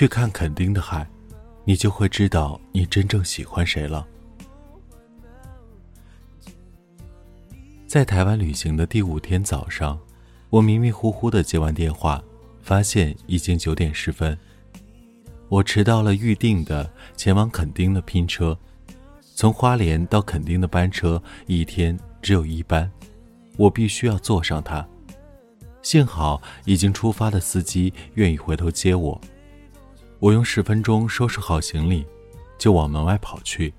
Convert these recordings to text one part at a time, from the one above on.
去看垦丁的海，你就会知道你真正喜欢谁了。在台湾旅行的第五天早上，我迷迷糊糊的接完电话，发现已经九点十分。我迟到了预定的前往垦丁的拼车，从花莲到垦丁的班车一天只有一班，我必须要坐上它。幸好已经出发的司机愿意回头接我。我用十分钟收拾好行李，就往门外跑去，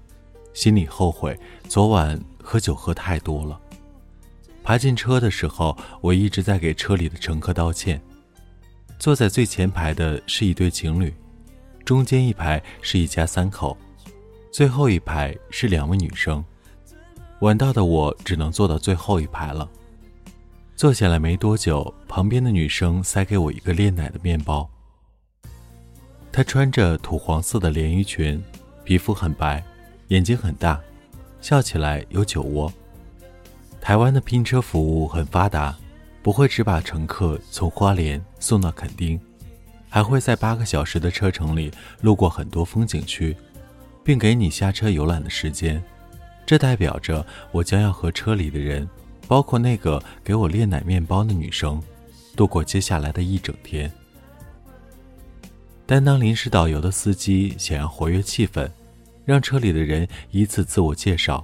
心里后悔昨晚喝酒喝太多了。爬进车的时候，我一直在给车里的乘客道歉。坐在最前排的是一对情侣，中间一排是一家三口，最后一排是两位女生。晚到的我只能坐到最后一排了。坐下来没多久，旁边的女生塞给我一个炼奶的面包。她穿着土黄色的连衣裙，皮肤很白，眼睛很大，笑起来有酒窝。台湾的拼车服务很发达，不会只把乘客从花莲送到垦丁，还会在八个小时的车程里路过很多风景区，并给你下车游览的时间。这代表着我将要和车里的人，包括那个给我炼奶面包的女生，度过接下来的一整天。担当临时导游的司机想要活跃气氛，让车里的人依次自我介绍。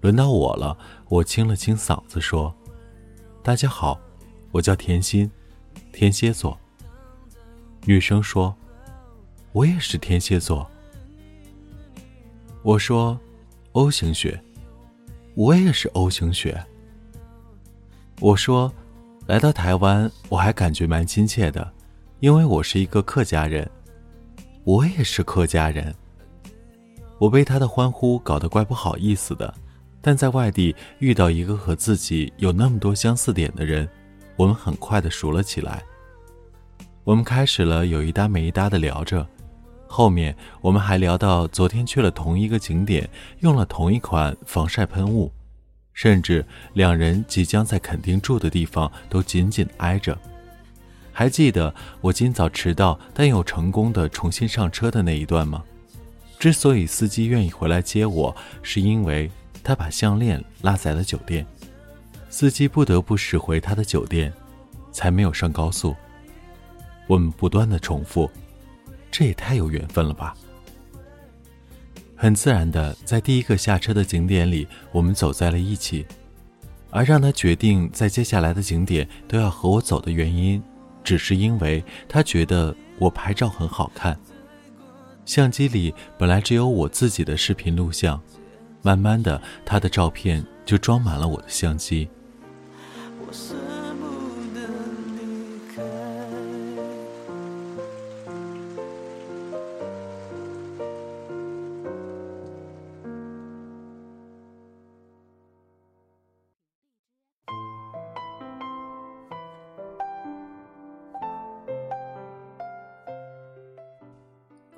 轮到我了，我清了清嗓子说：“大家好，我叫甜心，天蝎座。”女生说：“我也是天蝎座。”我说：“O 型血。”我也是 O 型血。我说：“来到台湾，我还感觉蛮亲切的，因为我是一个客家人。”我也是客家人。我被他的欢呼搞得怪不好意思的。但在外地遇到一个和自己有那么多相似点的人，我们很快的熟了起来。我们开始了有一搭没一搭的聊着，后面我们还聊到昨天去了同一个景点，用了同一款防晒喷雾，甚至两人即将在垦丁住的地方都紧紧挨着。还记得我今早迟到但又成功的重新上车的那一段吗？之所以司机愿意回来接我，是因为。他把项链落在了酒店，司机不得不驶回他的酒店，才没有上高速。我们不断的重复，这也太有缘分了吧！很自然的，在第一个下车的景点里，我们走在了一起。而让他决定在接下来的景点都要和我走的原因，只是因为他觉得我拍照很好看。相机里本来只有我自己的视频录像。慢慢的，他的照片就装满了我的相机。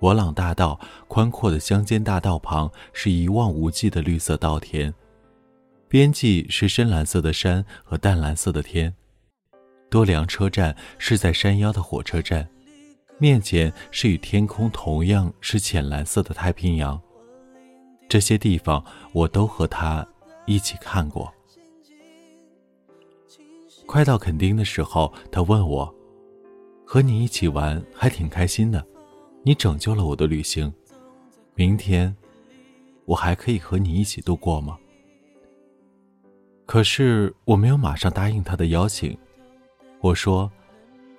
博朗大道宽阔的乡间大道旁是一望无际的绿色稻田，边际是深蓝色的山和淡蓝色的天。多良车站是在山腰的火车站，面前是与天空同样是浅蓝色的太平洋。这些地方我都和他一起看过。快到垦丁的时候，他问我：“和你一起玩还挺开心的。”你拯救了我的旅行，明天我还可以和你一起度过吗？可是我没有马上答应他的邀请，我说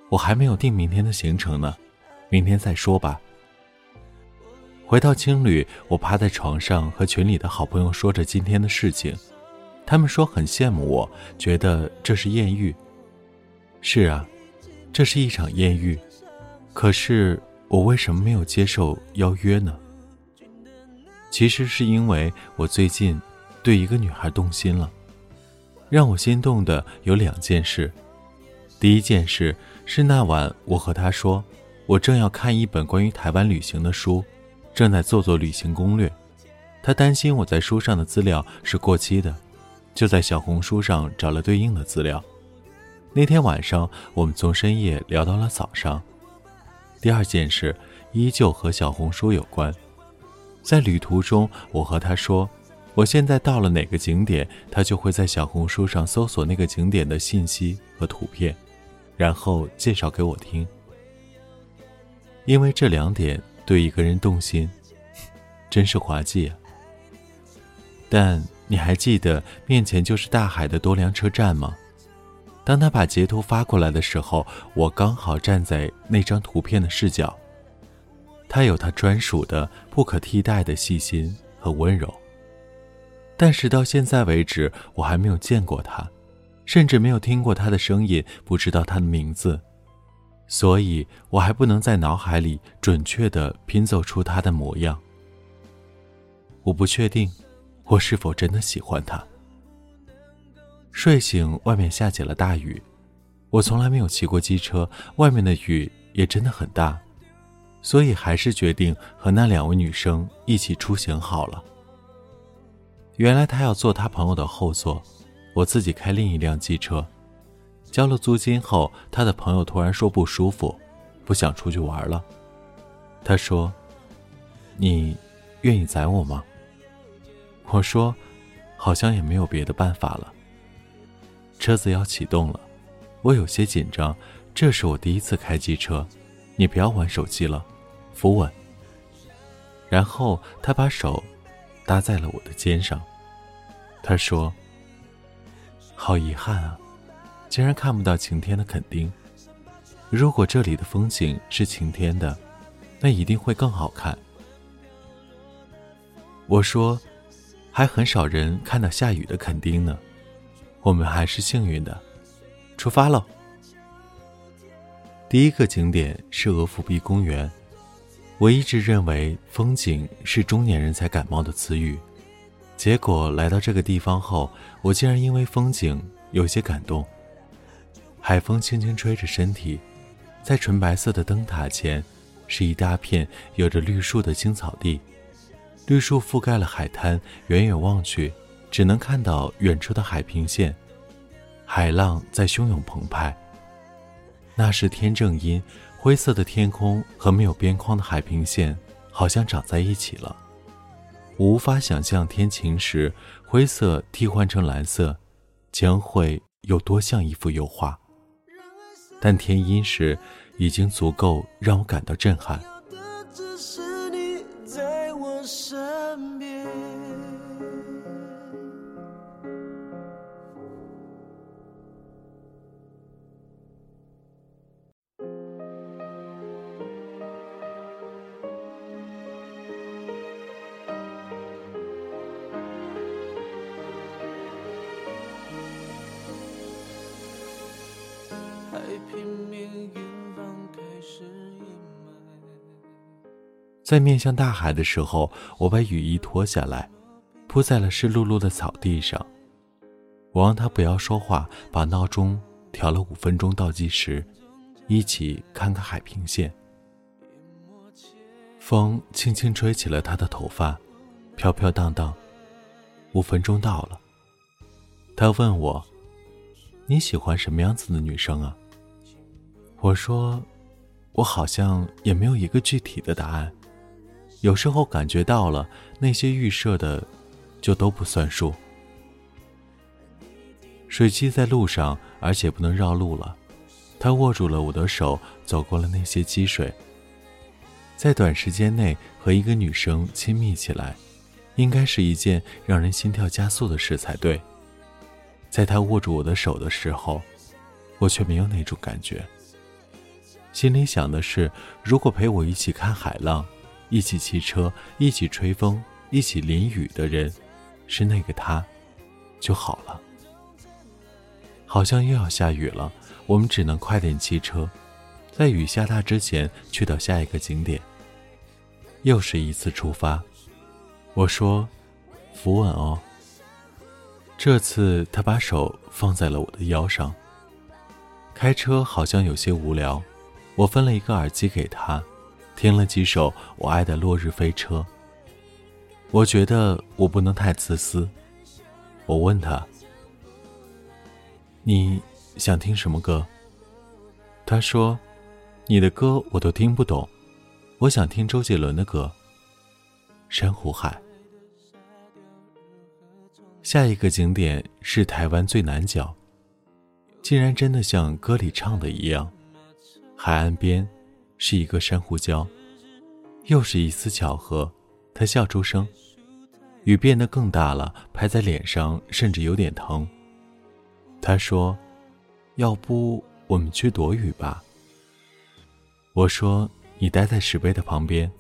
我还没有定明天的行程呢，明天再说吧。回到青旅，我趴在床上和群里的好朋友说着今天的事情，他们说很羡慕我，觉得这是艳遇。是啊，这是一场艳遇，可是。我为什么没有接受邀约呢？其实是因为我最近对一个女孩动心了。让我心动的有两件事。第一件事是那晚我和她说，我正要看一本关于台湾旅行的书，正在做做旅行攻略。她担心我在书上的资料是过期的，就在小红书上找了对应的资料，那天晚上，我们从深夜聊到了早上。第二件事依旧和小红书有关。在旅途中，我和他说，我现在到了哪个景点，他就会在小红书上搜索那个景点的信息和图片，然后介绍给我听。因为这两点对一个人动心，真是滑稽啊！但你还记得面前就是大海的多良车站吗？当他把截图发过来的时候，我刚好站在那张图片的视角。他有他专属的、不可替代的细心和温柔。但是到现在为止，我还没有见过他，甚至没有听过他的声音，不知道他的名字，所以我还不能在脑海里准确地拼凑出他的模样。我不确定，我是否真的喜欢他。睡醒，外面下起了大雨。我从来没有骑过机车，外面的雨也真的很大，所以还是决定和那两位女生一起出行好了。原来他要坐他朋友的后座，我自己开另一辆机车。交了租金后，他的朋友突然说不舒服，不想出去玩了。他说：“你愿意载我吗？”我说：“好像也没有别的办法了。”车子要启动了，我有些紧张。这是我第一次开机车，你不要玩手机了，扶稳。然后他把手搭在了我的肩上，他说：“好遗憾啊，竟然看不到晴天的垦丁。如果这里的风景是晴天的，那一定会更好看。”我说：“还很少人看到下雨的垦丁呢。”我们还是幸运的，出发喽。第一个景点是鹅銮鼻公园。我一直认为风景是中年人才感冒的词语，结果来到这个地方后，我竟然因为风景有些感动。海风轻轻吹着身体，在纯白色的灯塔前，是一大片有着绿树的青草地，绿树覆盖了海滩，远远望去。只能看到远处的海平线，海浪在汹涌澎湃。那是天正阴，灰色的天空和没有边框的海平线好像长在一起了。我无法想象天晴时灰色替换成蓝色，将会有多像一幅油画。但天阴时，已经足够让我感到震撼。在面向大海的时候，我把雨衣脱下来，铺在了湿漉漉的草地上。我让他不要说话，把闹钟调了五分钟倒计时，一起看看海平线。风轻轻吹起了他的头发，飘飘荡荡。五分钟到了，他问我：“你喜欢什么样子的女生啊？”我说：“我好像也没有一个具体的答案。”有时候感觉到了那些预设的，就都不算数。水机在路上，而且不能绕路了。他握住了我的手，走过了那些积水。在短时间内和一个女生亲密起来，应该是一件让人心跳加速的事才对。在他握住我的手的时候，我却没有那种感觉。心里想的是，如果陪我一起看海浪。一起骑车，一起吹风，一起淋雨的人，是那个他，就好了。好像又要下雨了，我们只能快点骑车，在雨下大之前去到下一个景点。又是一次出发，我说：“扶稳哦。”这次他把手放在了我的腰上。开车好像有些无聊，我分了一个耳机给他。听了几首我爱的《落日飞车》，我觉得我不能太自私。我问他：“你想听什么歌？”他说：“你的歌我都听不懂，我想听周杰伦的歌。”珊瑚海。下一个景点是台湾最南角，竟然真的像歌里唱的一样，海岸边是一个珊瑚礁。又是一丝巧合，他笑出声，雨变得更大了，拍在脸上甚至有点疼。他说：“要不我们去躲雨吧？”我说：“你待在石碑的旁边，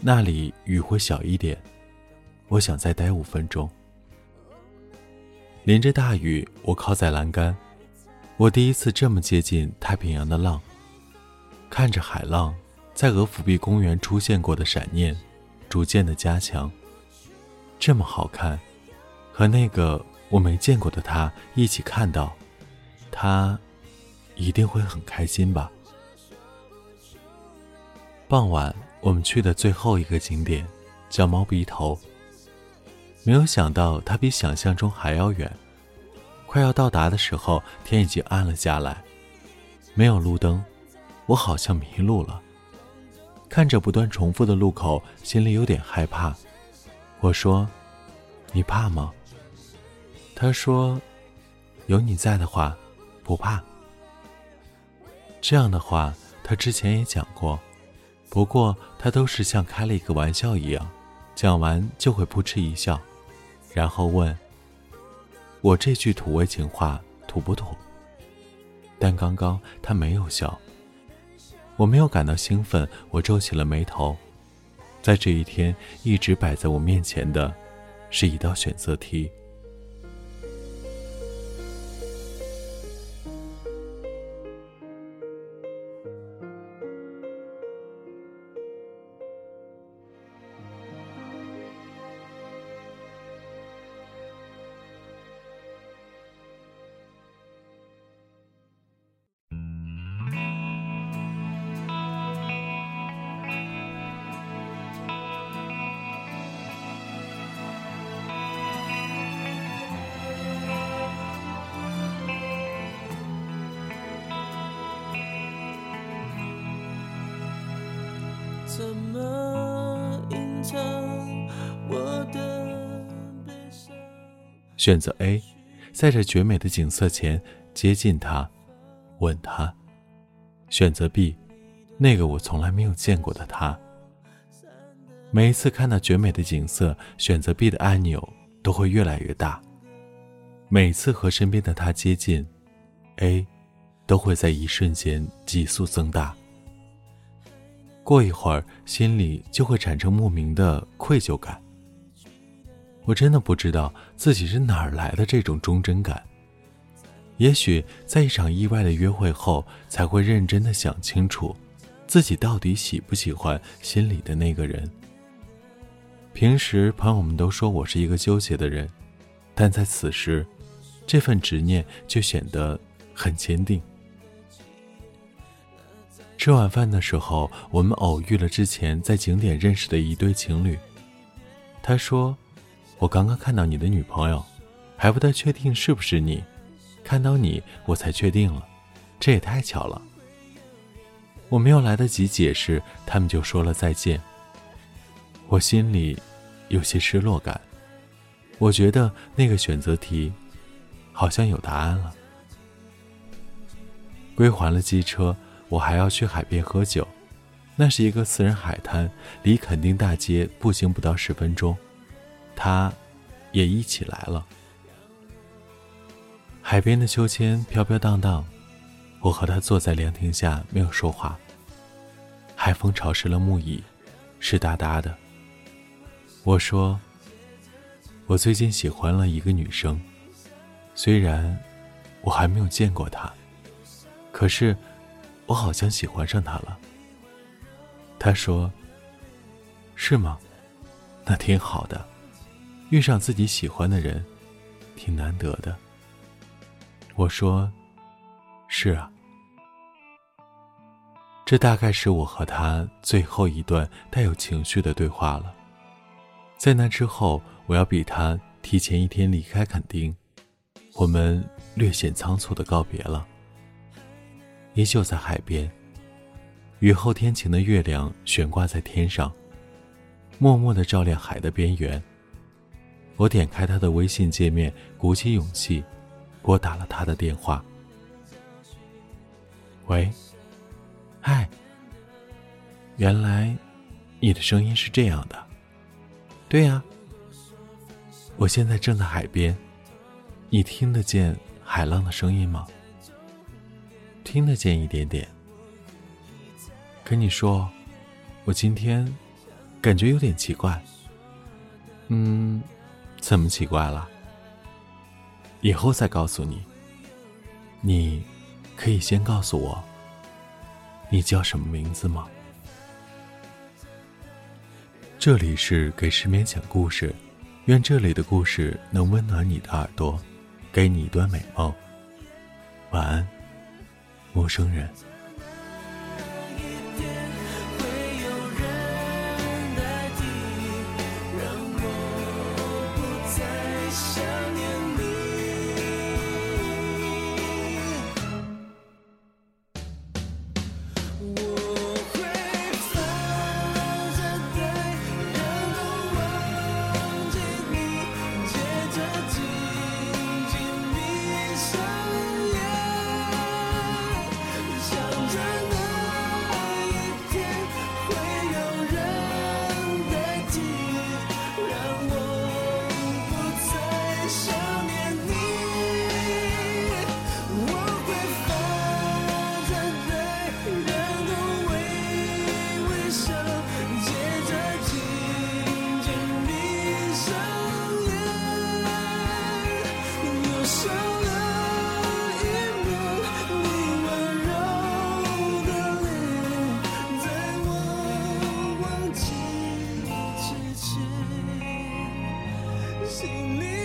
那里雨会小一点。我想再待五分钟。”淋着大雨，我靠在栏杆，我第一次这么接近太平洋的浪，看着海浪。在俄弗毕公园出现过的闪念，逐渐的加强。这么好看，和那个我没见过的他一起看到，他一定会很开心吧。傍晚，我们去的最后一个景点叫猫鼻头。没有想到它比想象中还要远。快要到达的时候，天已经暗了下来，没有路灯，我好像迷路了。看着不断重复的路口，心里有点害怕。我说：“你怕吗？”他说：“有你在的话，不怕。”这样的话，他之前也讲过，不过他都是像开了一个玩笑一样，讲完就会扑哧一笑，然后问：“我这句土味情话土不土？”但刚刚他没有笑。我没有感到兴奋，我皱起了眉头。在这一天，一直摆在我面前的，是一道选择题。怎么隐藏我的悲伤？选择 A，在这绝美的景色前接近他，吻他。选择 B，那个我从来没有见过的他。每一次看到绝美的景色，选择 B 的按钮都会越来越大。每次和身边的他接近，A 都会在一瞬间急速增大。过一会儿，心里就会产生莫名的愧疚感。我真的不知道自己是哪儿来的这种忠贞感。也许在一场意外的约会后，才会认真的想清楚，自己到底喜不喜欢心里的那个人。平时朋友们都说我是一个纠结的人，但在此时，这份执念就显得很坚定。吃晚饭的时候，我们偶遇了之前在景点认识的一对情侣。他说：“我刚刚看到你的女朋友，还不太确定是不是你。看到你，我才确定了。这也太巧了。”我没有来得及解释，他们就说了再见。我心里有些失落感。我觉得那个选择题好像有答案了。归还了机车。我还要去海边喝酒，那是一个私人海滩，离垦丁大街步行不到十分钟。他，也一起来了。海边的秋千飘飘荡荡，我和他坐在凉亭下，没有说话。海风潮湿了木椅，湿哒哒的。我说：“我最近喜欢了一个女生，虽然我还没有见过她，可是……”我好像喜欢上他了。他说：“是吗？那挺好的，遇上自己喜欢的人，挺难得的。”我说：“是啊。”这大概是我和他最后一段带有情绪的对话了。在那之后，我要比他提前一天离开垦丁，我们略显仓促的告别了。依旧在海边。雨后天晴的月亮悬挂在天上，默默的照亮海的边缘。我点开他的微信界面，鼓起勇气，拨打了他的电话。喂，嗨，原来你的声音是这样的。对呀，我现在正在海边，你听得见海浪的声音吗？听得见一点点。跟你说，我今天感觉有点奇怪。嗯，怎么奇怪了？以后再告诉你。你可以先告诉我，你叫什么名字吗？这里是给失眠讲故事，愿这里的故事能温暖你的耳朵，给你一段美梦。晚安，陌生人。心里。